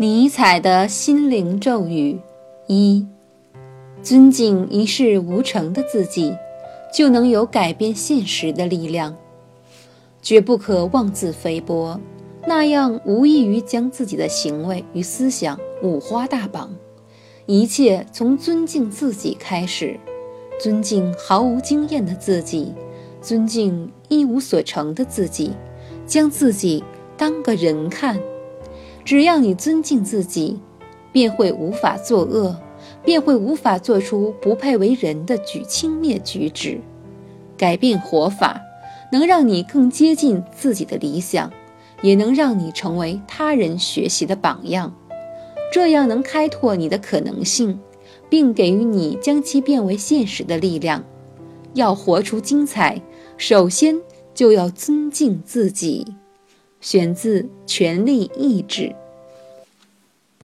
尼采的心灵咒语：一、尊敬一事无成的自己，就能有改变现实的力量。绝不可妄自菲薄，那样无异于将自己的行为与思想五花大绑。一切从尊敬自己开始，尊敬毫无经验的自己，尊敬一无所成的自己，将自己当个人看。只要你尊敬自己，便会无法作恶，便会无法做出不配为人的举轻蔑举止。改变活法，能让你更接近自己的理想，也能让你成为他人学习的榜样。这样能开拓你的可能性，并给予你将其变为现实的力量。要活出精彩，首先就要尊敬自己。选自《权力意志》。